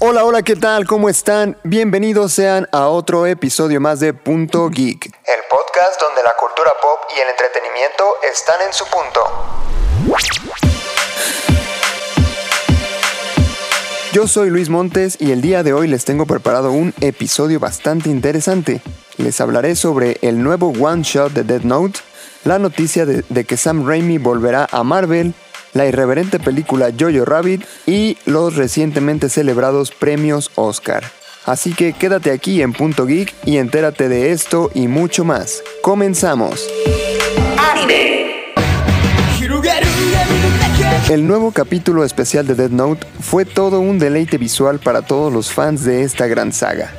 Hola, hola, ¿qué tal? ¿Cómo están? Bienvenidos sean a otro episodio más de Punto Geek, el podcast donde la cultura pop y el entretenimiento están en su punto. Yo soy Luis Montes y el día de hoy les tengo preparado un episodio bastante interesante. Les hablaré sobre el nuevo one shot de Dead Note, la noticia de, de que Sam Raimi volverá a Marvel, la irreverente película Jojo Rabbit y los recientemente celebrados premios Oscar. Así que quédate aquí en Punto Geek y entérate de esto y mucho más. Comenzamos. El nuevo capítulo especial de Dead Note fue todo un deleite visual para todos los fans de esta gran saga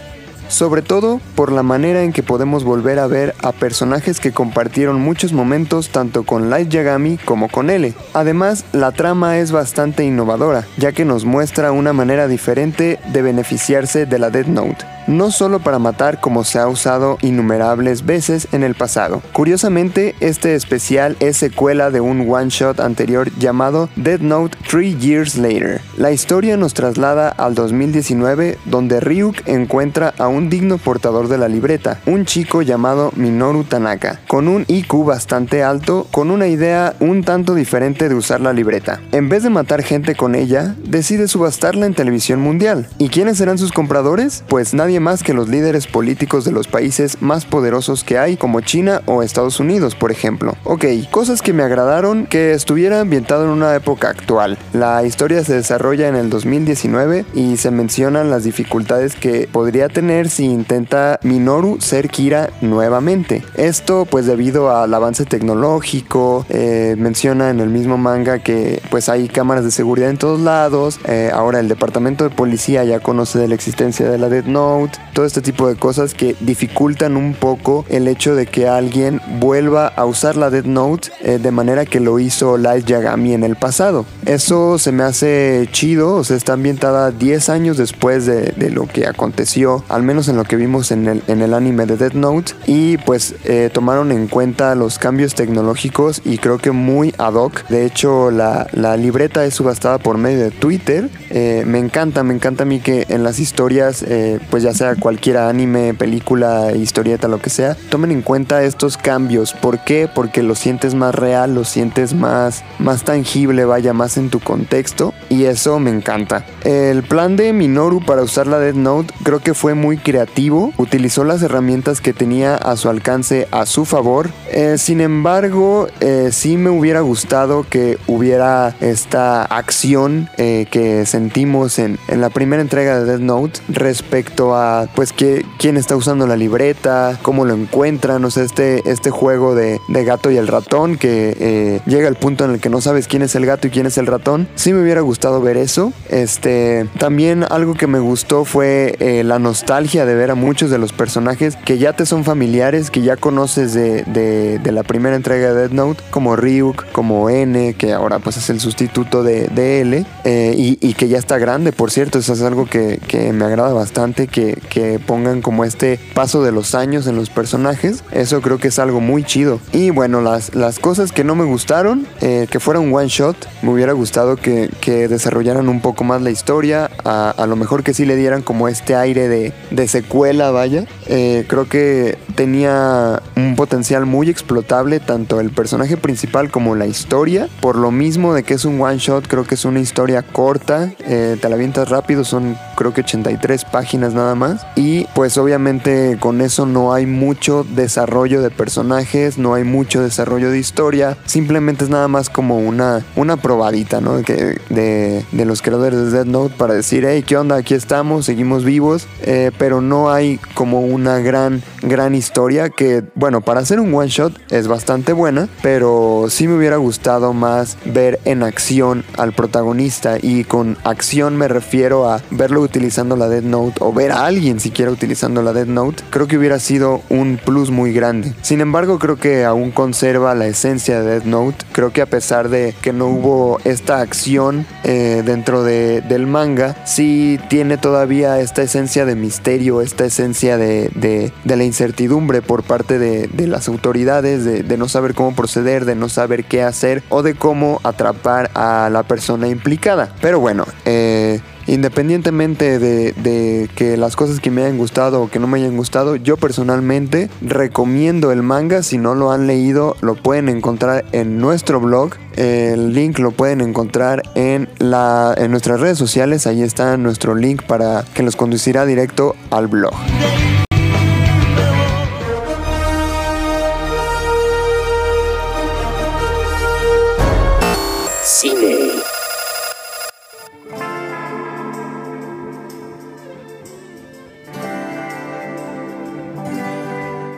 sobre todo por la manera en que podemos volver a ver a personajes que compartieron muchos momentos tanto con Light Yagami como con L. Además, la trama es bastante innovadora, ya que nos muestra una manera diferente de beneficiarse de la Death Note no solo para matar como se ha usado innumerables veces en el pasado. Curiosamente, este especial es secuela de un one shot anterior llamado Dead Note 3 Years Later. La historia nos traslada al 2019 donde Ryuk encuentra a un digno portador de la libreta, un chico llamado Minoru Tanaka, con un IQ bastante alto, con una idea un tanto diferente de usar la libreta. En vez de matar gente con ella, decide subastarla en televisión mundial. ¿Y quiénes serán sus compradores? Pues nadie más que los líderes políticos de los países más poderosos que hay, como China o Estados Unidos, por ejemplo. Ok, cosas que me agradaron que estuviera ambientado en una época actual. La historia se desarrolla en el 2019 y se mencionan las dificultades que podría tener si intenta Minoru ser Kira nuevamente. Esto pues debido al avance tecnológico, eh, menciona en el mismo manga que pues hay cámaras de seguridad en todos lados, eh, ahora el departamento de policía ya conoce de la existencia de la Dead Note, todo este tipo de cosas que dificultan un poco el hecho de que alguien vuelva a usar la Dead Note eh, de manera que lo hizo Light Yagami en el pasado. Eso se me hace chido, o sea, está ambientada 10 años después de, lo que aconteció, al menos en lo que vimos en el, en el anime de Dead Note, y pues eh, tomaron en cuenta los cambios tecnológicos y creo que muy ad hoc. De hecho, la, la libreta es subastada por medio de Twitter. Eh, me encanta, me encanta a mí que en las historias, pues ya sea cualquier anime, película, historieta, lo que sea, tomen en cuenta estos cambios. ¿Por qué? Porque lo sientes más real, lo sientes más, más tangible, vaya, más en tu contexto. Y eso me encanta. El plan de Minoru para usar la Death Note creo que fue muy creativo. Utilizó las herramientas que tenía a su alcance a su favor. Eh, sin embargo, eh, sí me hubiera gustado que hubiera esta acción eh, que sentimos en, en la primera entrega de Death Note respecto a pues que, quién está usando la libreta, cómo lo encuentran, o sea, este, este juego de, gato y el ratón que llega al punto en el que no sabes quién es el gato y quién es el ratón. Sí me hubiera gustado ver eso. Este, también algo que me gustó fue eh, la nostalgia de ver a muchos de los personajes que ya te son familiares, que ya conoces de, de, la primera entrega de Dead Note, como Ryuk, como N, que ahora pues es el sustituto de, de L, eh, y, que ya está grande, por cierto, eso es algo que, que me agrada bastante, que, que pongan como este paso de los años en los personajes. Eso creo que es algo muy chido. Y bueno, las, las cosas que no me gustaron, eh, que fuera un one shot, me hubiera gustado que desarrollaran un poco más la historia. A, lo mejor que sí le dieran como este aire de, de secuela, vaya. Eh, creo que tenía un potencial muy explotable, tanto el personaje principal como la historia. Por lo mismo de que es un one shot, creo que es una historia corta. Eh, te la avientas rápido, son creo que 83 páginas nada más. Y pues obviamente con eso no hay mucho desarrollo de personajes, no hay mucho desarrollo de historia. Simplemente es nada más como una, una probadita, ¿no? De, de los creadores de Dead Note para decir, hey, ¿qué onda? Aquí estamos, seguimos vivos. Eh, pero no hay como una gran, gran historia que, bueno, para hacer un one shot es bastante buena, pero sí me hubiera gustado más ver en acción al protagonista. Y con acción me refiero a verlo utilizando la Dead Note o ver a alguien siquiera utilizando la Dead Note, creo que hubiera sido un plus muy grande. Sin embargo, creo que aún conserva la esencia de Dead Note. Creo que a pesar de que no hubo esta acción eh, dentro de, del manga, sí tiene todavía esta esencia de misterio, esta esencia de, de, la incertidumbre por parte de, las autoridades, de, no saber cómo proceder, de no saber qué hacer o de cómo atrapar a la persona implicada. Pero bueno, eh, independientemente de, que las cosas que me hayan gustado o que no me hayan gustado, yo personalmente recomiendo el manga. Si no lo han leído, lo pueden encontrar en nuestro blog. El link lo pueden encontrar en, en nuestras redes sociales. Ahí está nuestro link para que los conducirá directo al blog.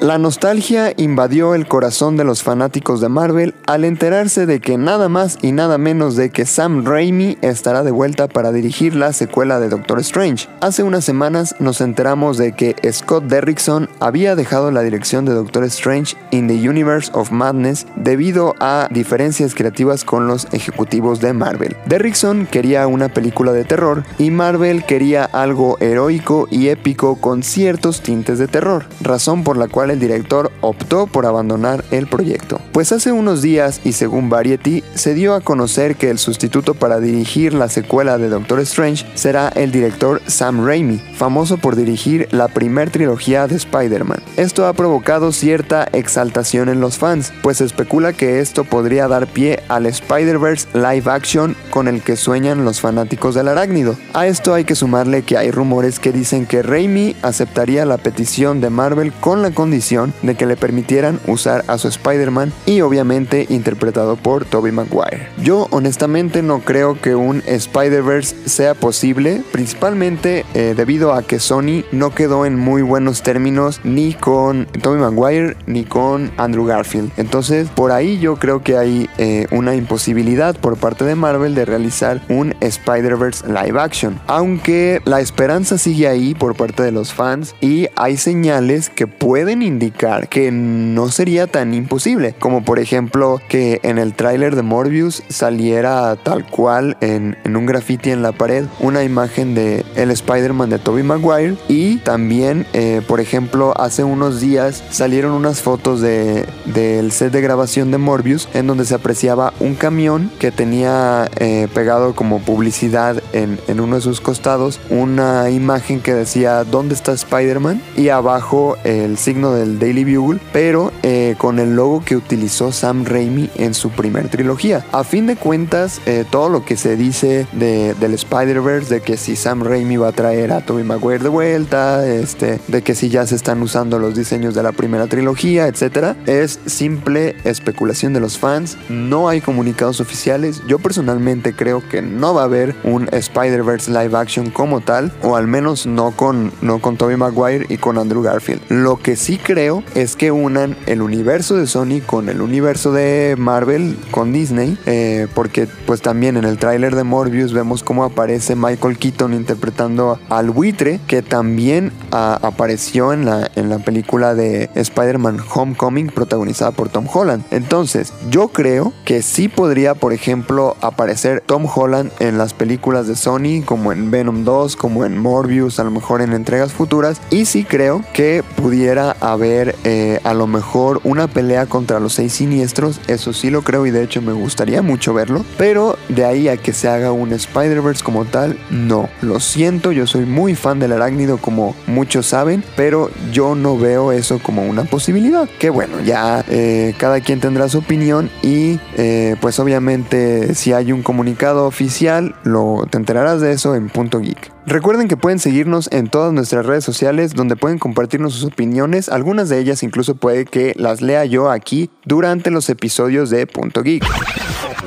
La nostalgia invadió el corazón de los fanáticos de Marvel al enterarse de que nada más y nada menos de que Sam Raimi estará de vuelta para dirigir la secuela de Doctor Strange. Hace unas semanas nos enteramos de que Scott Derrickson había dejado la dirección de Doctor Strange in the Universe of Madness debido a diferencias creativas con los ejecutivos de Marvel. Derrickson quería una película de terror y Marvel quería algo heroico y épico con ciertos tintes de terror, razón por la cual el director optó por abandonar el proyecto. Pues hace unos días y según Variety se dio a conocer que el sustituto para dirigir la secuela de Doctor Strange será el director Sam Raimi, famoso por dirigir la primer trilogía de Spider-Man. Esto ha provocado cierta exaltación en los fans, pues se especula que esto podría dar pie al Spider-Verse live action con el que sueñan los fanáticos del arácnido. A esto hay que sumarle que hay rumores que dicen que Raimi aceptaría la petición de Marvel con la condición de que le permitieran usar a su Spider-Man y obviamente interpretado por Tobey Maguire. Yo honestamente no creo que un Spider-Verse sea posible, principalmente eh, debido a que Sony no quedó en muy buenos términos ni con Tobey Maguire ni con Andrew Garfield. Entonces por ahí yo creo que hay eh, una imposibilidad por parte de Marvel de realizar un Spider-Verse live action. Aunque la esperanza sigue ahí por parte de los fans y hay señales que pueden indicar que no sería tan imposible, como por ejemplo que en el tráiler de Morbius saliera tal cual en, un graffiti en la pared una imagen de el Spider-Man de Tobey Maguire y también eh, por ejemplo hace unos días salieron unas fotos de, del set de grabación de Morbius en donde se apreciaba un camión que tenía eh, pegado como publicidad en, en uno de sus costados una imagen que decía ¿dónde está Spider-Man? Y abajo el signo de del Daily Bugle, pero eh, con el logo que utilizó Sam Raimi en su primer trilogía. A fin de cuentas, eh, todo lo que se dice de, del Spider-Verse, de que si Sam Raimi va a traer a Tobey Maguire de vuelta, este, de que si ya se están usando los diseños de la primera trilogía, etcétera, es simple especulación de los fans. No hay comunicados oficiales. Yo personalmente creo que no va a haber un Spider-Verse live action como tal, o al menos no con, no con Tobey Maguire y con Andrew Garfield. Lo que sí creo es que unan el universo de Sony con el universo de Marvel, con Disney, eh, porque pues también en el tráiler de Morbius vemos cómo aparece Michael Keaton interpretando al buitre, que también ah, apareció en la, en la película de Spider-Man Homecoming protagonizada por Tom Holland. Entonces, yo creo que sí podría, por ejemplo, aparecer Tom Holland en las películas de Sony, como en Venom 2, como en Morbius, a lo mejor en entregas futuras, y sí creo que pudiera haber eh, a lo mejor una pelea contra los seis siniestros, eso sí lo creo y de hecho me gustaría mucho verlo, pero de ahí a que se haga un Spider-Verse como tal, no, lo siento, yo soy muy fan del arácnido como muchos saben, pero yo no veo eso como una posibilidad, que bueno, ya eh, cada quien tendrá su opinión y eh, pues obviamente si hay un comunicado oficial, lo te enterarás de eso en punto geek. Recuerden que pueden seguirnos en todas nuestras redes sociales donde pueden compartirnos sus opiniones, algunas de ellas incluso puede que las lea yo aquí durante los episodios de Punto Geek.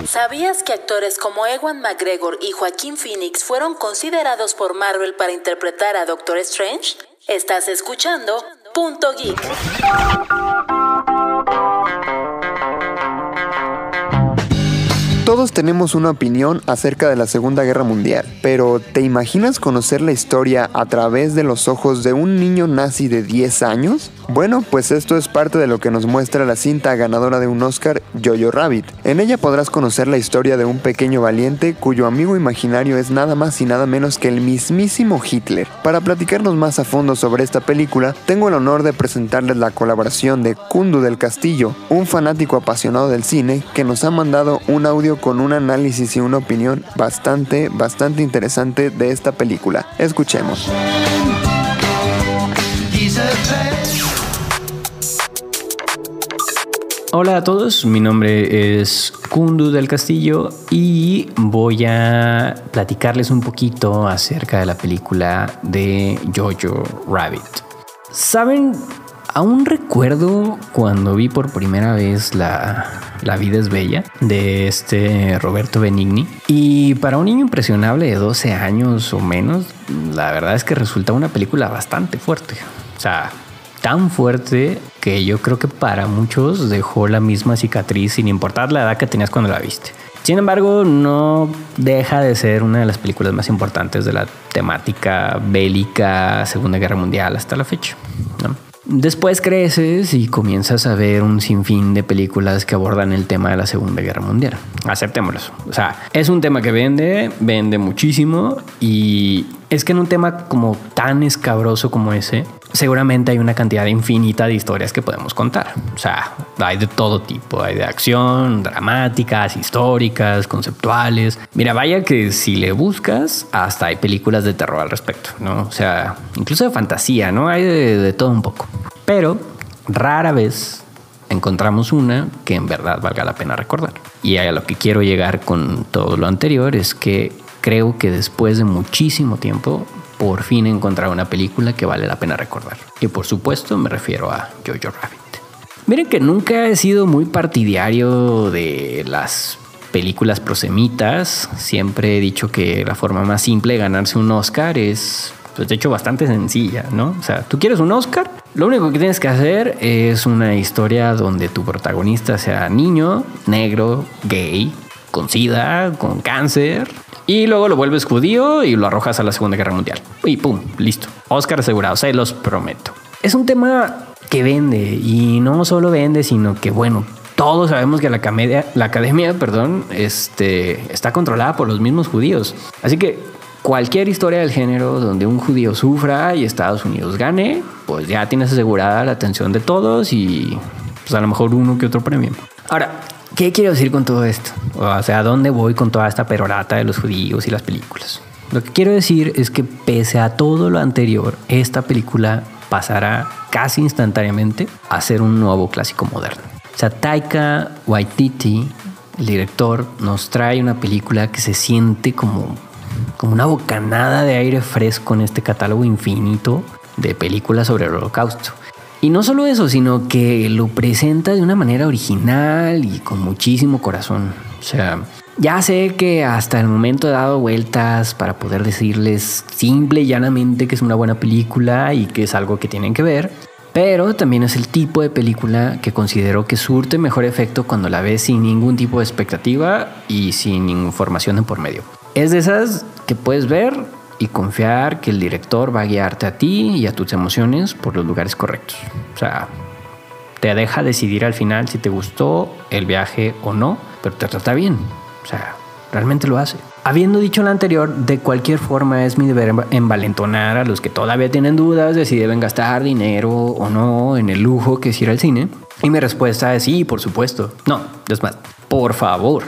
¿Sabías que actores como Ewan McGregor y Joaquín Phoenix fueron considerados por Marvel para interpretar a Doctor Strange? Estás escuchando Punto Geek. Todos tenemos una opinión acerca de la Segunda Guerra Mundial, pero ¿te imaginas conocer la historia a través de los ojos de un niño nazi de 10 años? Bueno, pues esto es parte de lo que nos muestra la cinta ganadora de un Oscar, Jojo Rabbit. En ella podrás conocer la historia de un pequeño valiente cuyo amigo imaginario es nada más y nada menos que el mismísimo Hitler. Para platicarnos más a fondo sobre esta película, tengo el honor de presentarles la colaboración de Kundu del Castillo, un fanático apasionado del cine que nos ha mandado un audio con con un análisis y una opinión bastante, bastante interesante de esta película. Escuchemos. Hola a todos, mi nombre es Kundu del Castillo y voy a platicarles un poquito acerca de la película de Jojo Rabbit. ¿Saben? Aún recuerdo cuando vi por primera vez la, la vida es bella de este Roberto Benigni y para un niño impresionable de 12 años o menos, la verdad es que resulta una película bastante fuerte. O sea, tan fuerte que yo creo que para muchos dejó la misma cicatriz sin importar la edad que tenías cuando la viste. Sin embargo, no deja de ser una de las películas más importantes de la temática bélica Segunda Guerra Mundial hasta la fecha. Después creces y comienzas a ver un sinfín de películas que abordan el tema de la Segunda Guerra Mundial. Aceptémoslo. O sea, es un tema que vende, vende muchísimo y es que en un tema como tan escabroso como ese, seguramente hay una cantidad infinita de historias que podemos contar. O sea, hay de todo tipo, hay de acción, dramáticas, históricas, conceptuales. Mira, vaya que si le buscas, hasta hay películas de terror al respecto, ¿no? O sea, incluso de fantasía, ¿no? Hay de, de todo un poco. Pero rara vez encontramos una que en verdad valga la pena recordar. Y a lo que quiero llegar con todo lo anterior es que creo que después de muchísimo tiempo por fin encontrar una película que vale la pena recordar. Y por supuesto me refiero a Jojo Rabbit. Miren que nunca he sido muy partidario de las películas prosemitas. Siempre he dicho que la forma más simple de ganarse un Oscar es, pues de hecho, bastante sencilla, ¿no? O sea, tú quieres un Oscar, lo único que tienes que hacer es una historia donde tu protagonista sea niño, negro, gay, con sida, con cáncer, y luego lo vuelves judío y lo arrojas a la Segunda Guerra Mundial. Y pum, listo. Oscar asegurado, se los prometo. Es un tema que vende y no solo vende, sino que bueno, todos sabemos que la, academia, la academia perdón, este, está controlada por los mismos judíos. Así que cualquier historia del género donde un judío sufra y Estados Unidos gane, pues ya tienes asegurada la atención de todos y pues a lo mejor uno que otro premio. Ahora, ¿Qué quiero decir con todo esto? O sea, ¿a dónde voy con toda esta perorata de los judíos y las películas? Lo que quiero decir es que pese a todo lo anterior, esta película pasará casi instantáneamente a ser un nuevo clásico moderno. O sea, Taika Waititi, el director, nos trae una película que se siente como, como una bocanada de aire fresco en este catálogo infinito de películas sobre el holocausto. Y no solo eso, sino que lo presenta de una manera original y con muchísimo corazón. O sea, ya sé que hasta el momento he dado vueltas para poder decirles simple y llanamente que es una buena película y que es algo que tienen que ver. Pero también es el tipo de película que considero que surte mejor efecto cuando la ves sin ningún tipo de expectativa y sin información de por medio. Es de esas que puedes ver y confiar que el director va a guiarte a ti y a tus emociones por los lugares correctos. O sea, te deja decidir al final si te gustó el viaje o no, pero te trata bien. O sea, realmente lo hace. Habiendo dicho lo anterior, de cualquier forma es mi deber envalentonar a los que todavía tienen dudas de si deben gastar dinero o no en el lujo que es ir al cine. Y mi respuesta es sí, por supuesto. No, es más, por favor,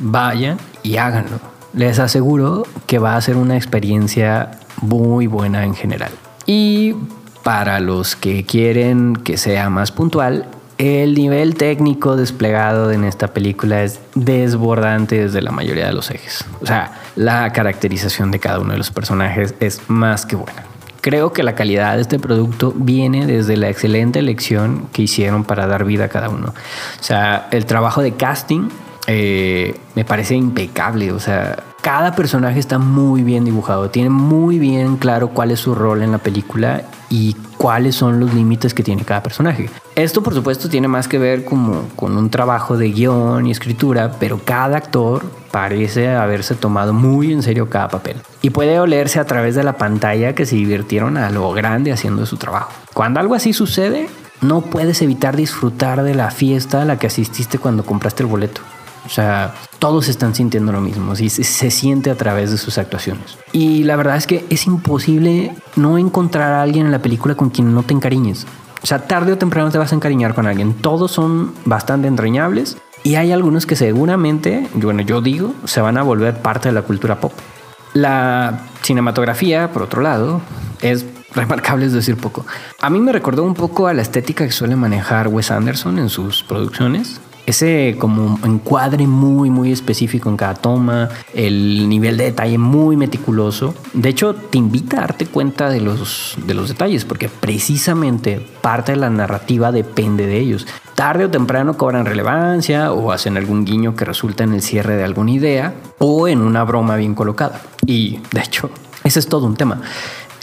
vayan y háganlo les aseguro que va a ser una experiencia muy buena en general. Y para los que quieren que sea más puntual, el nivel técnico desplegado en esta película es desbordante desde la mayoría de los ejes. O sea, la caracterización de cada uno de los personajes es más que buena. Creo que la calidad de este producto viene desde la excelente elección que hicieron para dar vida a cada uno. O sea, el trabajo de casting eh, me parece impecable. O sea, cada personaje está muy bien dibujado, tiene muy bien claro cuál es su rol en la película y cuáles son los límites que tiene cada personaje. Esto por supuesto tiene más que ver como con un trabajo de guion y escritura, pero cada actor parece haberse tomado muy en serio cada papel. Y puede olerse a través de la pantalla que se divirtieron a lo grande haciendo su trabajo. Cuando algo así sucede, no puedes evitar disfrutar de la fiesta a la que asististe cuando compraste el boleto. O sea, todos están sintiendo lo mismo, y se, siente a través de sus actuaciones. Y la verdad es que es imposible no encontrar a alguien en la película con quien no te encariñes. O sea, tarde o temprano te vas a encariñar con alguien. Todos son bastante entrañables Y hay algunos que seguramente, bueno, yo digo, se van a volver parte de la cultura pop. La cinematografía, por otro lado, es remarcable, es decir poco. A mí me recordó un poco a la estética que suele manejar Wes Anderson en sus producciones ese como encuadre muy muy específico en cada toma, el nivel de detalle muy meticuloso. De hecho, te invita a darte cuenta de los, de los detalles, porque precisamente parte de la narrativa depende de ellos. Tarde o temprano cobran relevancia o hacen algún guiño que resulta en el cierre de alguna idea o en una broma bien colocada. Y de hecho, ese es todo un tema.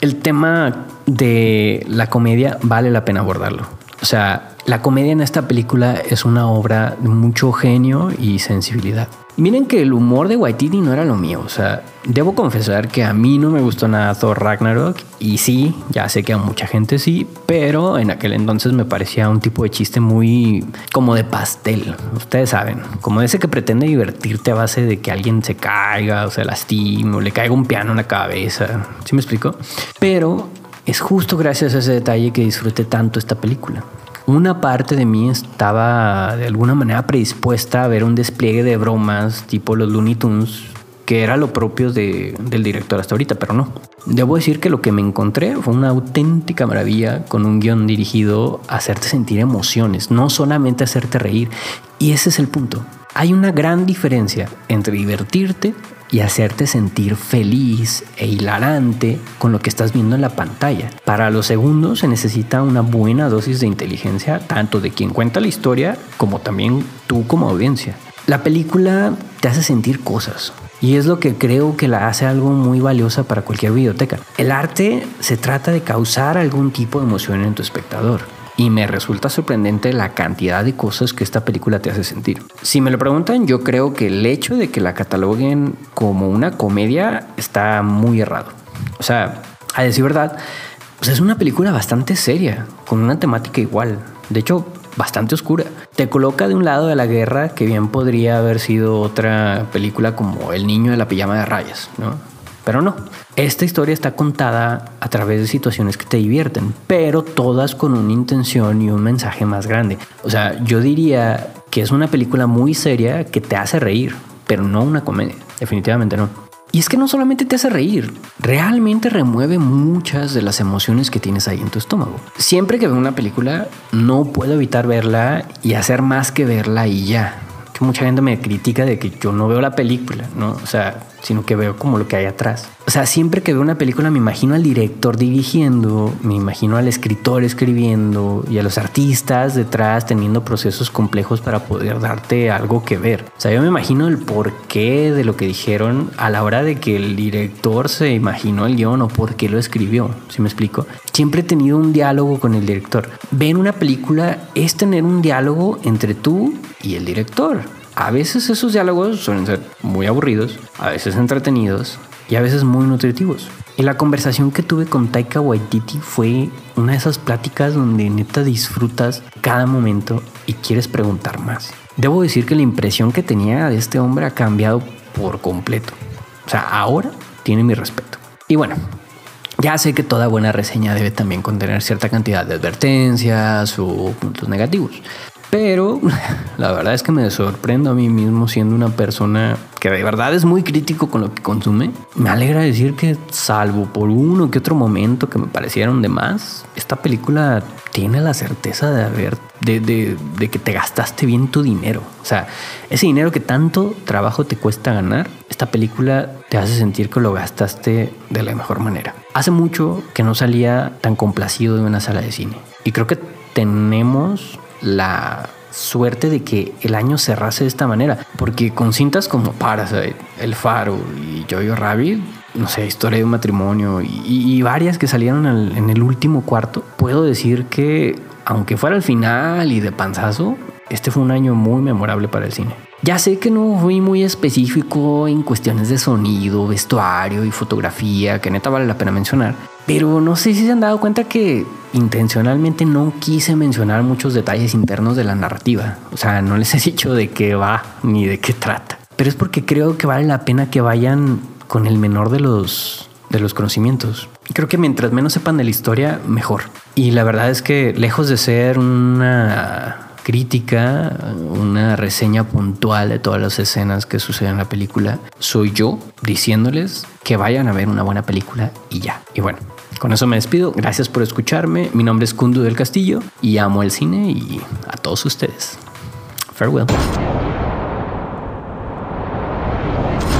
El tema de la comedia vale la pena abordarlo. O sea, la comedia en esta película es una obra de mucho genio y sensibilidad. Miren que el humor de Waititi no era lo mío, o sea, debo confesar que a mí no me gustó nada Thor Ragnarok y sí, ya sé que a mucha gente sí, pero en aquel entonces me parecía un tipo de chiste muy como de pastel, ustedes saben, como ese que pretende divertirte a base de que alguien se caiga o se lastime o le caiga un piano en la cabeza, ¿sí me explico? Pero es justo gracias a ese detalle que disfruté tanto esta película una parte de mí estaba de alguna manera predispuesta a ver un despliegue de bromas tipo los Looney Tunes, que era lo propio del director hasta ahorita, pero no. Debo decir que lo que me encontré fue una auténtica maravilla con un guion dirigido a hacerte sentir emociones, no solamente hacerte reír. Y ese es el punto. Hay una gran diferencia entre divertirte y hacerte sentir feliz e hilarante con lo que estás viendo en la pantalla. Para los segundos se necesita una buena dosis de inteligencia, tanto de quien cuenta la historia como también tú como audiencia. La película te hace sentir cosas, y es lo que creo que la hace algo muy valiosa para cualquier biblioteca. El arte se trata de causar algún tipo de emoción en tu espectador y me resulta sorprendente la cantidad de cosas que esta película te hace sentir. Si me lo preguntan, yo creo que el hecho de que la cataloguen como una comedia está muy errado. O sea, a decir verdad, pues es una película bastante seria, con una temática igual. De hecho, bastante oscura. Te coloca de un lado de la guerra que bien podría haber sido otra película como El niño de la pijama de rayas, ¿no? Pero no, esta historia está contada a través de situaciones que te divierten, pero todas con una intención y un mensaje más grande. O sea, yo diría que es una película muy seria que te hace reír, pero no una comedia, definitivamente no. Y es que no solamente te hace reír, realmente remueve muchas de las emociones que tienes ahí en tu estómago. Siempre que veo una película, no puedo evitar verla y hacer más que verla y ya mucha gente me critica de que yo no veo la película, ¿no? O sea, sino que veo como lo que hay atrás. O sea, siempre que veo una película me imagino al director dirigiendo, me imagino al escritor escribiendo y a los artistas detrás teniendo procesos complejos para poder darte algo que ver. O sea, yo me imagino el porqué de lo que dijeron a la hora de que el director se imaginó el guion o por qué lo escribió, ¿sí me explico? Siempre he tenido un diálogo con el director. Ver una película es tener un diálogo entre tú y el director. A veces esos diálogos suelen ser muy aburridos, a veces entretenidos y a veces muy nutritivos. Y la conversación que tuve con Taika Waititi fue una de esas pláticas donde neta disfrutas cada momento y quieres preguntar más. Debo decir que la impresión que tenía de este hombre ha cambiado por completo. O sea, ahora tiene mi respeto. Y bueno, ya sé que toda buena reseña debe también contener cierta cantidad de advertencias o puntos negativos. Pero la verdad es que me sorprendo a mí mismo siendo una persona que de verdad es muy crítico con lo que consume. Me alegra decir que salvo por uno que otro momento que me parecieron de más, esta película tiene la certeza de haber, de, de, que te gastaste bien tu dinero. O sea, ese dinero que tanto trabajo te cuesta ganar, esta película te hace sentir que lo gastaste de la mejor manera. Hace mucho que no salía tan complacido de una sala de cine. Y creo que tenemos la suerte de que el año cerrase de esta manera, porque con cintas como Parasite, El Faro y Jojo Rabbit, no sé, historia de un matrimonio y, varias que salieron en el último cuarto, puedo decir que aunque fuera al final y de panzazo, este fue un año muy memorable para el cine. Ya sé que no fui muy específico en cuestiones de sonido, vestuario y fotografía, que neta vale la pena mencionar, pero no sé si se han dado cuenta que intencionalmente no quise mencionar muchos detalles internos de la narrativa. O sea, no les he dicho de qué va ni de qué trata. Pero es porque creo que vale la pena que vayan con el menor de los, de los conocimientos. Creo que mientras menos sepan de la historia, mejor. Y la verdad es que lejos de ser una crítica, una reseña puntual de todas las escenas que suceden en la película, soy yo diciéndoles que vayan a ver una buena película y ya. Y bueno, con eso me despido. Gracias por escucharme. Mi nombre es Kundu del Castillo y amo el cine y a todos ustedes. Farewell.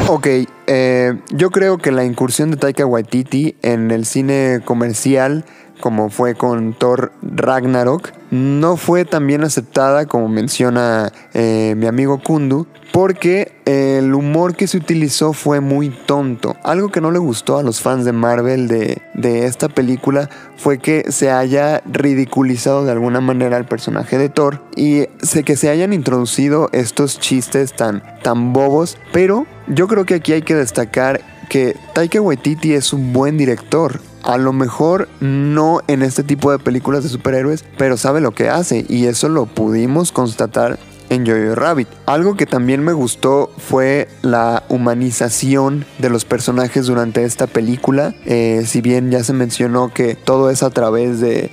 Ok, eh, yo creo que la incursión de Taika Waititi en el cine comercial, como fue con Thor Ragnarok, no fue tan bien aceptada como menciona eh, mi amigo Kundu, porque el humor que se utilizó fue muy tonto. Algo que no le gustó a los fans de Marvel de, esta película fue que se haya ridiculizado de alguna manera al personaje de Thor y sé que se hayan introducido estos chistes tan, tan bobos, pero yo creo que aquí hay que destacar que Taika Waititi es un buen director. A lo mejor no en este tipo de películas de superhéroes, pero sabe lo que hace y eso lo pudimos constatar en Jojo Rabbit. Algo que también me gustó fue la humanización de los personajes durante esta película. Eh, si bien ya se mencionó que todo es a través de,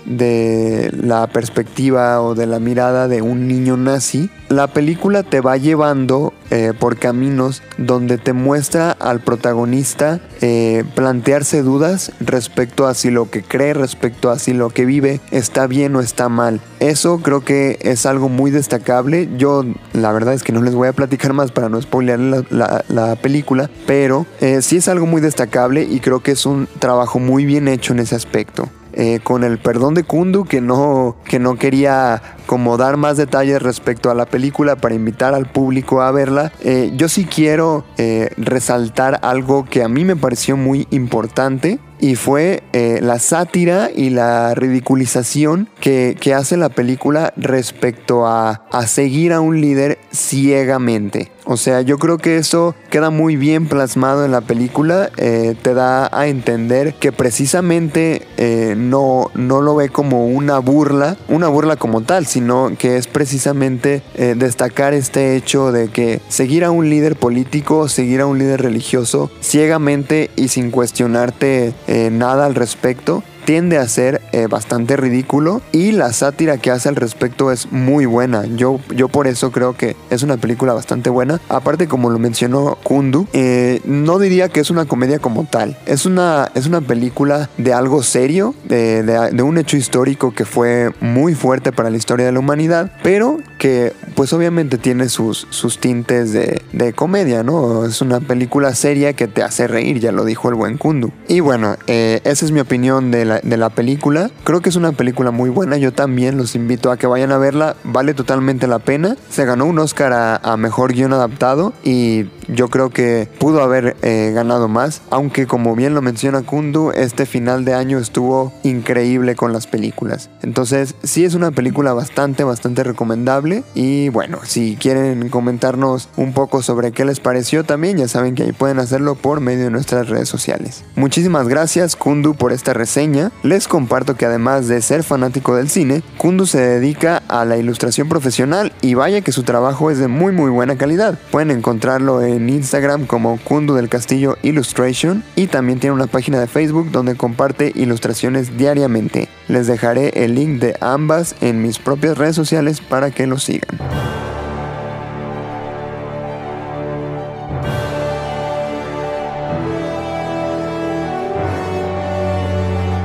la perspectiva o de la mirada de un niño nazi, la película te va llevando eh, por caminos donde te muestra al protagonista eh, plantearse dudas respecto a si lo que cree, respecto a si lo que vive está bien o está mal. Eso creo que es algo muy destacable. Yo la verdad es que no les voy a platicar más para no spoilear la, película, pero eh, sí es algo muy destacable y creo que es un trabajo muy bien hecho en ese aspecto. Eh, con el perdón de Kundu que no, que no quería como dar más detalles respecto a la película para invitar al público a verla. Eh, yo sí quiero eh, resaltar algo que a mí me pareció muy importante y fue la sátira y la ridiculización que, hace la película respecto a, a seguir a un líder ciegamente. O sea, yo creo que eso queda muy bien plasmado en la película. Eh, te da a entender que precisamente eh, no, no lo ve como una burla, una burla como tal, sino que es precisamente eh, destacar este hecho de que seguir a un líder político, seguir a un líder religioso ciegamente y sin cuestionarte nada al respecto, tiende a ser eh, bastante ridículo y la sátira que hace al respecto es muy buena. Yo, yo por eso creo que es una película bastante buena. Aparte, como lo mencionó Kundu, eh, no diría que es una comedia como tal. Es una, es una película de algo serio, de, de, un hecho histórico que fue muy fuerte para la historia de la humanidad, pero que pues obviamente tiene sus, sus tintes de, comedia, ¿no? Es una película seria que te hace reír, ya lo dijo el buen Kundu. Y bueno, eh, esa es mi opinión de la de la película. Creo que es una película muy buena. Yo también los invito a que vayan a verla. Vale totalmente la pena. Se ganó un Oscar a, mejor guion adaptado y yo creo que pudo haber eh, ganado más. Aunque como bien lo menciona Kundu, este final de año estuvo increíble con las películas. Entonces sí es una película bastante, bastante recomendable. Y bueno, si quieren comentarnos un poco sobre qué les pareció también, ya saben que ahí pueden hacerlo por medio de nuestras redes sociales. Muchísimas gracias Kundu por esta reseña les comparto que además de ser fanático del cine, Kundu se dedica a la ilustración profesional y vaya que su trabajo es de muy muy buena calidad. Pueden encontrarlo en Instagram como Kundu del Castillo Illustration y también tiene una página de Facebook donde comparte ilustraciones diariamente. Les dejaré el link de ambas en mis propias redes sociales para que lo sigan.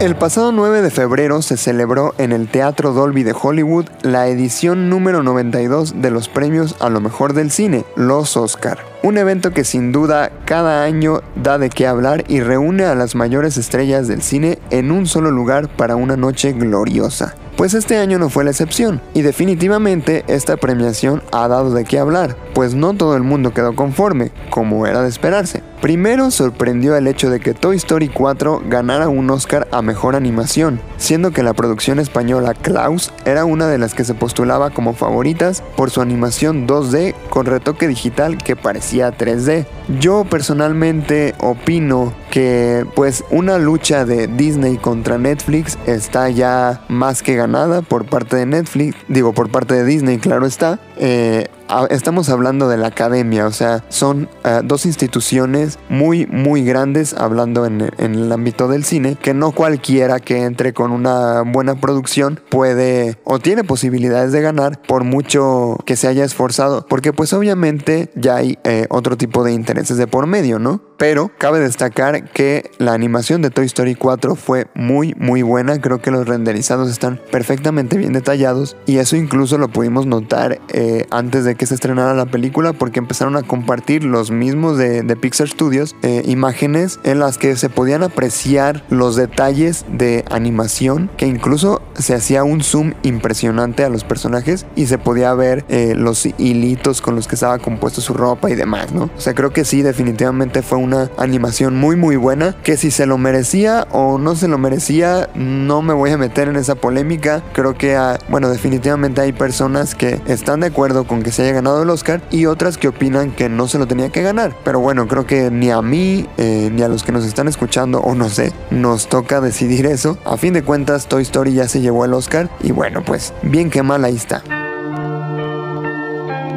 El pasado 9 de febrero se celebró en el Teatro Dolby de Hollywood la edición número 92 de los premios a lo mejor del cine, los Oscar. Un evento que sin duda cada año da de qué hablar y reúne a las mayores estrellas del cine en un solo lugar para una noche gloriosa. Pues este año no fue la excepción, y definitivamente esta premiación ha dado de qué hablar, pues no todo el mundo quedó conforme, como era de esperarse. Primero sorprendió el hecho de que Toy Story 4 ganara un Oscar a Mejor Animación, siendo que la producción española Klaus era una de las que se postulaba como favoritas por su animación 2D con retoque digital que parecía 3D. Yo personalmente opino que pues una lucha de Disney contra Netflix está ya más que ganada por parte de Netflix, digo por parte de Disney, claro está. Eh, estamos hablando de la academia, o sea, son uh, dos instituciones muy, muy grandes hablando en, en, el ámbito del cine, que no cualquiera que entre con una buena producción puede o tiene posibilidades de ganar por mucho que se haya esforzado, porque pues obviamente ya hay eh, otro tipo de intereses de por medio, ¿no? Pero cabe destacar que la animación de Toy Story 4 fue muy muy buena, creo que los renderizados están perfectamente bien detallados y eso incluso lo pudimos notar eh, antes de que se estrenara la película porque empezaron a compartir los mismos de, Pixar Studios eh, imágenes en las que se podían apreciar los detalles de animación que incluso se hacía un zoom impresionante a los personajes y se podía ver eh, los hilitos con los que estaba compuesto su ropa y demás, ¿no? O sea, creo que sí, definitivamente fue un una animación muy muy buena que si se lo merecía o no se lo merecía no me voy a meter en esa polémica creo que ah, bueno definitivamente hay personas que están de acuerdo con que se haya ganado el Oscar y otras que opinan que no se lo tenía que ganar. Pero bueno creo que ni a mí eh, ni a los que nos están escuchando o no sé nos toca decidir eso. A fin de cuentas Toy Story ya se llevó el Oscar y bueno pues bien que mal ahí está.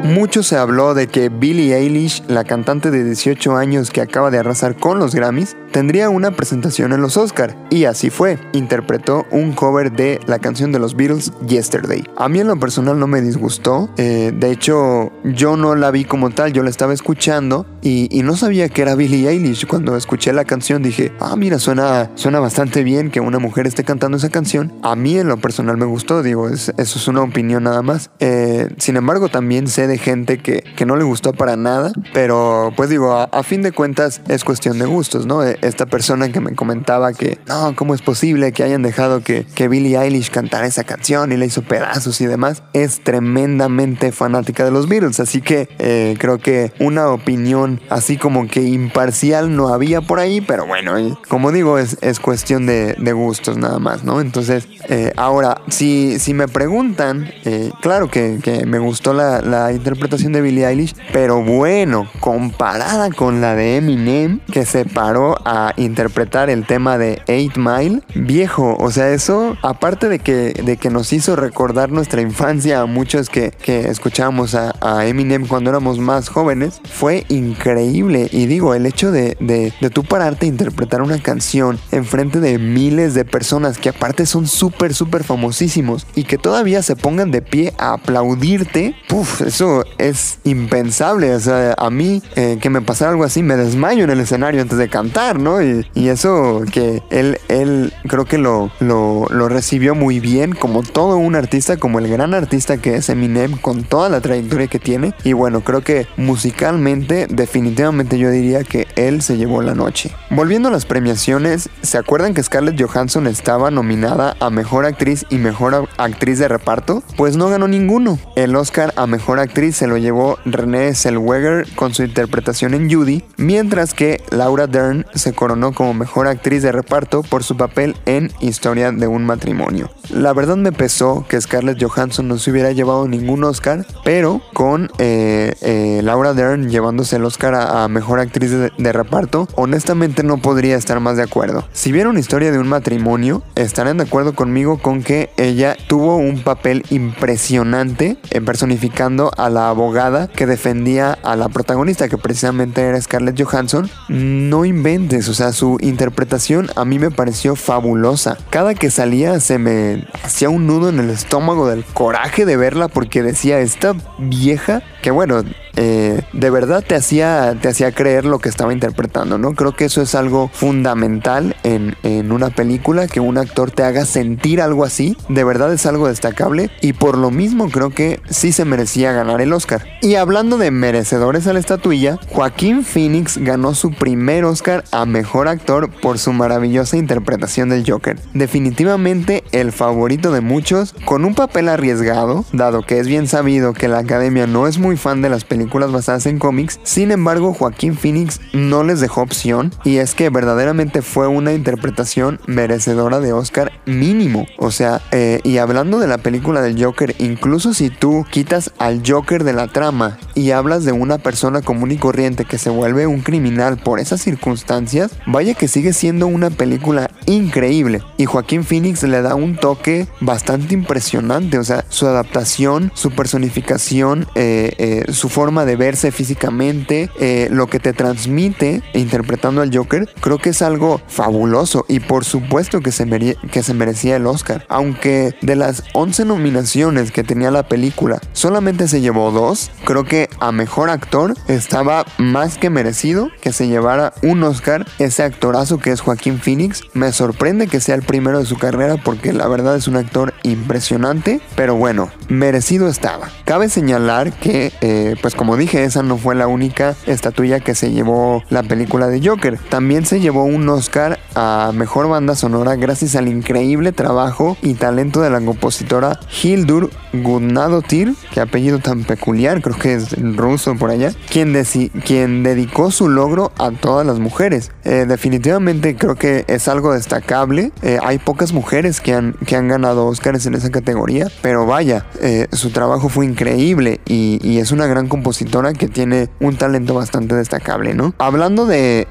Mucho se habló de que Billie Eilish, la cantante de 18 años que acaba de arrasar con los Grammys, tendría una presentación en los Oscar. Y así fue, interpretó un cover de la canción de los Beatles, Yesterday. A mí en lo personal no me disgustó, eh, de hecho yo no la vi como tal, yo la estaba escuchando y, no sabía que era Billie Eilish. Cuando escuché la canción dije, ah mira, suena, suena bastante bien que una mujer esté cantando esa canción. A mí en lo personal me gustó, digo, eso es una opinión nada más. Eh, sin embargo también sé de gente que, que no le gustó para nada, pero pues digo, a, fin de cuentas es cuestión de gustos, ¿no? E, esta persona que me comentaba que, no, ¿cómo es posible que hayan dejado que, que Billie Eilish cantara esa canción y le hizo pedazos y demás? Es tremendamente fanática de los Beatles, así que eh, creo que una opinión así como que imparcial no había por ahí, pero bueno, como digo, es, es cuestión de, gustos nada más, ¿no? Entonces, eh, ahora, si, si me preguntan, eh, claro que, que, me gustó la, la interpretación de Billie Eilish, pero bueno, comparada con la de Eminem, que se paró a interpretar el tema de 8 Mile, viejo, o sea, eso, aparte de que, de que nos hizo recordar nuestra infancia a muchos que, que escuchábamos a, Eminem cuando éramos más jóvenes, fue increíble. Y digo, el hecho de, de, de tú pararte a interpretar una canción enfrente de miles de personas que aparte son súper, súper famosísimos y que todavía se pongan de pie a aplaudirte, puff, eso es impensable. O sea, a mí eh, que me pasara algo así, me desmayo en el escenario antes de cantar. Y, y eso que él, él creo que lo, lo, lo, recibió muy bien, como todo un artista, como el gran artista que es Eminem, con toda la trayectoria que tiene. Y bueno, creo que musicalmente, definitivamente yo diría que él se llevó la noche. Volviendo a las premiaciones, ¿se acuerdan que Scarlett Johansson estaba nominada a Mejor Actriz y Mejor Actriz de Reparto? Pues no ganó ninguno. El Oscar a Mejor Actriz se lo llevó Renée Zellweger con su interpretación en Judy, mientras que Laura Dern se coronó como Mejor Actriz de Reparto por su papel en Historia de un matrimonio. La verdad me pesó que Scarlett Johansson no se hubiera llevado ningún Oscar, pero con eh, eh, Laura Dern llevándose el Oscar a, Mejor Actriz de, de reparto, honestamente no podría estar más de acuerdo. Si vieron Historia de un matrimonio, estarán de acuerdo conmigo con que ella tuvo un papel impresionante en personificando a la abogada que defendía a la protagonista, que precisamente era Scarlett Johansson. No inventes, o sea, su interpretación a mí me pareció fabulosa. Cada que salía se me hacía un nudo en el estómago del coraje de verla porque decía, esta vieja, que bueno, eh, de verdad te hacía, te hacía creer lo que estaba interpretando, ¿no? Creo que eso es algo fundamental en, en, una película, que un actor te haga sentir algo así, de verdad es algo destacable y por lo mismo creo que sí se merecía ganar el Oscar. Y hablando de merecedores a la estatuilla, Joaquín Phoenix ganó su primer Oscar a Mejor Actor por su maravillosa interpretación del Joker. Definitivamente el favorito de muchos, con un papel arriesgado, dado que es bien sabido que la academia no es muy fan de las películas basadas en cómics. Sin embargo, Joaquín Phoenix no les dejó opción y es que verdaderamente fue una interpretación merecedora de Oscar mínimo. O sea, eh, y hablando de la película del Joker, incluso si tú quitas al Joker de la trama y hablas de una persona común y corriente que se vuelve un criminal por esas circunstancias, vaya que sigue siendo una película increíble. Y Joaquín Phoenix le da un toque bastante impresionante. O sea, su adaptación, su personificación, eh, eh, su forma de verse físicamente, eh, lo que te transmite interpretando al Joker, creo que es algo fabuloso. Y por supuesto que se, que se merecía el Oscar. Aunque de las 11 nominaciones que tenía la película, solamente se llevó dos, creo que a mejor actor estaba más que merecido que se llevara un Oscar ese actorazo que es Joaquín Phoenix. Me sorprende que sea el primero de su carrera porque la verdad es un actor impresionante, pero bueno, merecido estaba. Cabe señalar que, eh, pues como dije, esa no fue la única estatuilla que se llevó la película de Joker. También se llevó un Oscar a Mejor Banda Sonora gracias al increíble trabajo y talento de la compositora Hildur Gudnadotir, que apellido tan peculiar, creo que es ruso por allá, quien, quien dedicó su logro a todas las mujeres. Eh, definitivamente creo que es algo destacable. Eh, hay pocas mujeres que han, que han ganado Oscars en esa categoría, pero vaya, su trabajo fue increíble y, es una gran compositora que tiene un talento bastante destacable, ¿no? Hablando de,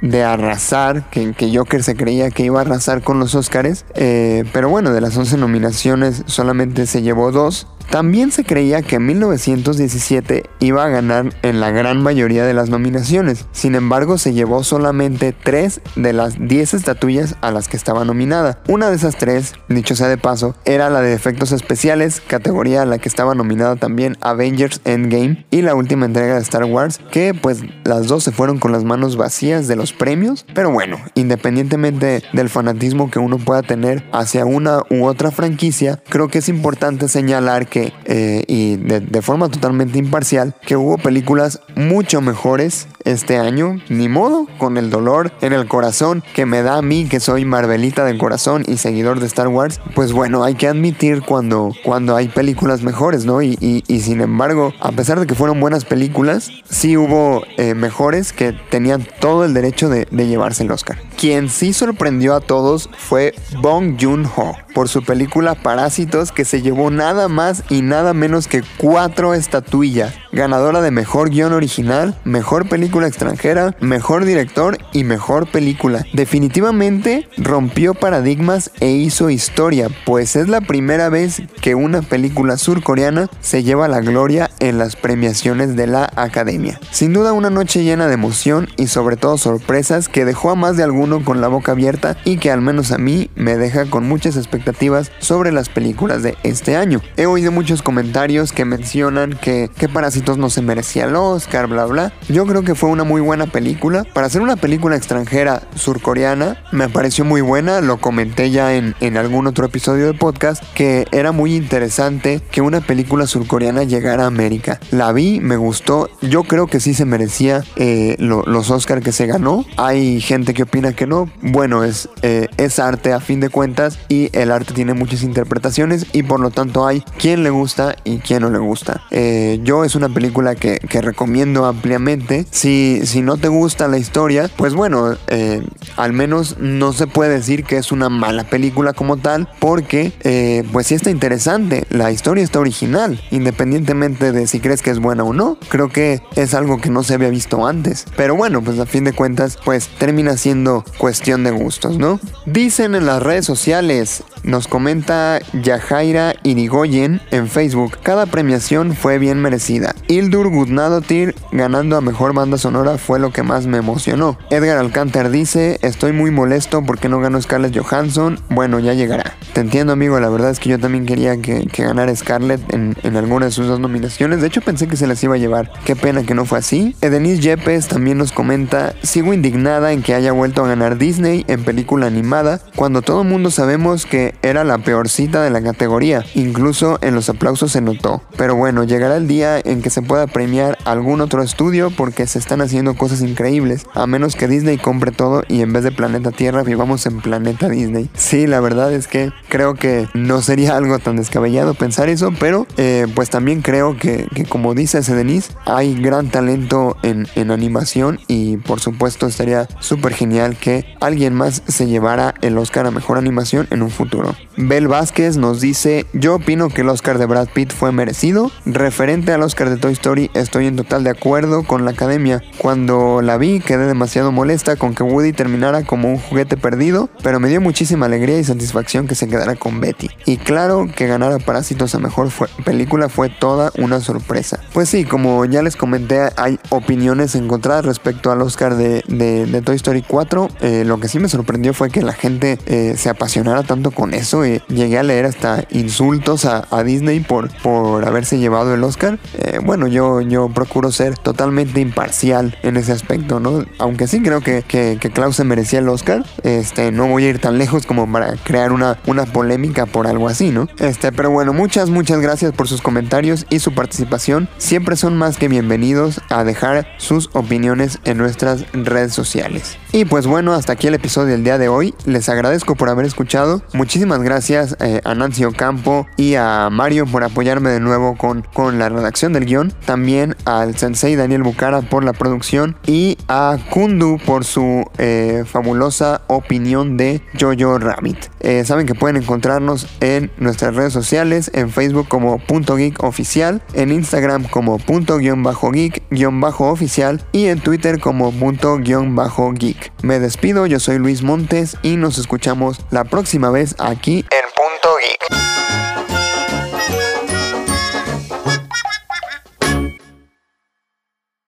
de, arrasar, que, que, Joker se creía que iba a arrasar con los Oscars, pero bueno, de las 11 nominaciones solamente se llevó dos. También se creía que en 1917 iba a ganar en la gran mayoría de las nominaciones, sin embargo se llevó solamente 3 de las 10 estatuillas a las que estaba nominada. Una de esas 3, dicho sea de paso, era la de efectos especiales, categoría a la que estaba nominada también Avengers Endgame y la última entrega de Star Wars, que pues las dos se fueron con las manos vacías de los premios, pero bueno, independientemente del fanatismo que uno pueda tener hacia una u otra franquicia, creo que es importante señalar que, eh, y de, forma totalmente imparcial, que hubo películas mucho mejores este año, ni modo, con el dolor en el corazón que me da a mí, que soy Marvelita de corazón y seguidor de Star Wars, pues bueno, hay que admitir cuando, cuando hay películas mejores, ¿no? Y, y, sin embargo, a pesar de que fueron buenas películas, sí hubo eh, mejores que tenían todo el derecho de, de llevarse el Oscar. Quien sí sorprendió a todos fue Bong Joon-ho por su película Parásitos que se llevó nada más y nada menos que cuatro estatuillas, ganadora de mejor guion original, mejor película extranjera, mejor director y mejor película. Definitivamente rompió paradigmas e hizo historia, pues es la primera vez que una película surcoreana se lleva la gloria en las premiaciones de la Academia. Sin duda una noche llena de emoción y sobre todo sorpresas que dejó a más de alguno con la boca abierta y que al menos a mí me deja con muchas expectativas sobre las películas de este año. He oído muchos comentarios que mencionan que, que Parásitos no se merecía el Oscar, bla bla. Yo creo que fue una muy buena película. Para ser una película extranjera surcoreana, me pareció muy buena. Lo comenté ya en, en algún otro episodio de podcast que era muy interesante que una película surcoreana llegara a América. La vi, me gustó. Yo creo que sí se merecía eh, los Oscar que se ganó. Hay gente que opina que no. Bueno, es, eh, es arte a fin de cuentas y el arte tiene muchas interpretaciones y por lo tanto hay quien le gusta y quien no le gusta. Eh, yo es una película que, recomiendo ampliamente. Si, si no te gusta la historia, pues bueno, eh, al menos no se puede decir que es una mala película como tal, porque eh, pues sí está interesante. La historia está original, independientemente de si crees que es buena o no. Creo que es algo que no se había visto antes. Pero bueno, pues a fin de cuentas, pues termina siendo cuestión de gustos, ¿no? Dicen en las redes sociales, nos comenta Yajaira Irigoyen en Facebook. Cada premiación fue bien merecida. Hildur Gudnadotir ganando a mejor banda sonora fue lo que más me emocionó. Edgar Alcántar dice: Estoy muy molesto porque no ganó Scarlett Johansson. Bueno, ya llegará. Te entiendo, amigo. La verdad es que yo también quería que, ganara Scarlett en, en, alguna de sus dos nominaciones. De hecho, pensé que se las iba a llevar. Qué pena que no fue así. Edenise Yepes también nos comenta: Sigo indignada en que haya vuelto a ganar Disney en película animada cuando todo mundo sabemos que era la peorcita de la categoría, incluso en los aplausos se notó. Pero bueno, llegará el día en que se pueda premiar algún otro estudio porque se están haciendo cosas increíbles, a menos que Disney compre todo y en vez de planeta Tierra vivamos en planeta Disney. Sí, la verdad es que creo que no sería algo tan descabellado pensar eso, pero eh, pues también creo que, como dice ese Denise, hay gran talento en, en animación y por supuesto estaría súper genial que alguien más se llevara el Oscar a Mejor Animación en un futuro. Bel Vázquez nos dice, yo opino que el Oscar de Brad Pitt fue merecido. Referente al Oscar de Toy Story, estoy en total de acuerdo con la academia. Cuando la vi quedé demasiado molesta con que Woody terminara como un juguete perdido, pero me dio muchísima alegría y satisfacción que se quedara con Betty. Y claro que ganar a Parásitos a Mejor Película fue toda una sorpresa. Pues sí, como ya les comenté, hay opiniones encontradas respecto al Oscar de, Toy Story 4. Eh, lo que sí me sorprendió fue que la gente eh, se apasionara tanto con eso. y llegué a leer hasta insultos a, Disney por, por haberse llevado el Oscar. Eh, bueno, yo, yo procuro ser totalmente imparcial en ese aspecto, ¿no? Aunque sí creo que, que, Klaus se merecía el Oscar, este, no voy a ir tan lejos como para crear una, una polémica por algo así, ¿no? Este, pero bueno, muchas, muchas gracias por sus comentarios y su participación. Siempre son más que bienvenidos a dejar sus opiniones en nuestras redes sociales. Y pues bueno, hasta aquí el episodio del día de hoy. Les agradezco por haber escuchado. Muchísimas gracias eh, a Nancy Ocampo y a Mario por apoyarme de nuevo con, con la redacción del guion. También al sensei Daniel Bucara por la producción y a Kundu por su eh, fabulosa opinión de Jojo Rabbit. Eh, saben que pueden encontrarnos en nuestras redes sociales, en Facebook como punto geek oficial, en Instagram como punto guion bajo geek guion bajo oficial y en Twitter como punto guion bajo geek. Me despido, yo soy Luis Montes y nos escuchamos la próxima vez aquí en Punto Geek.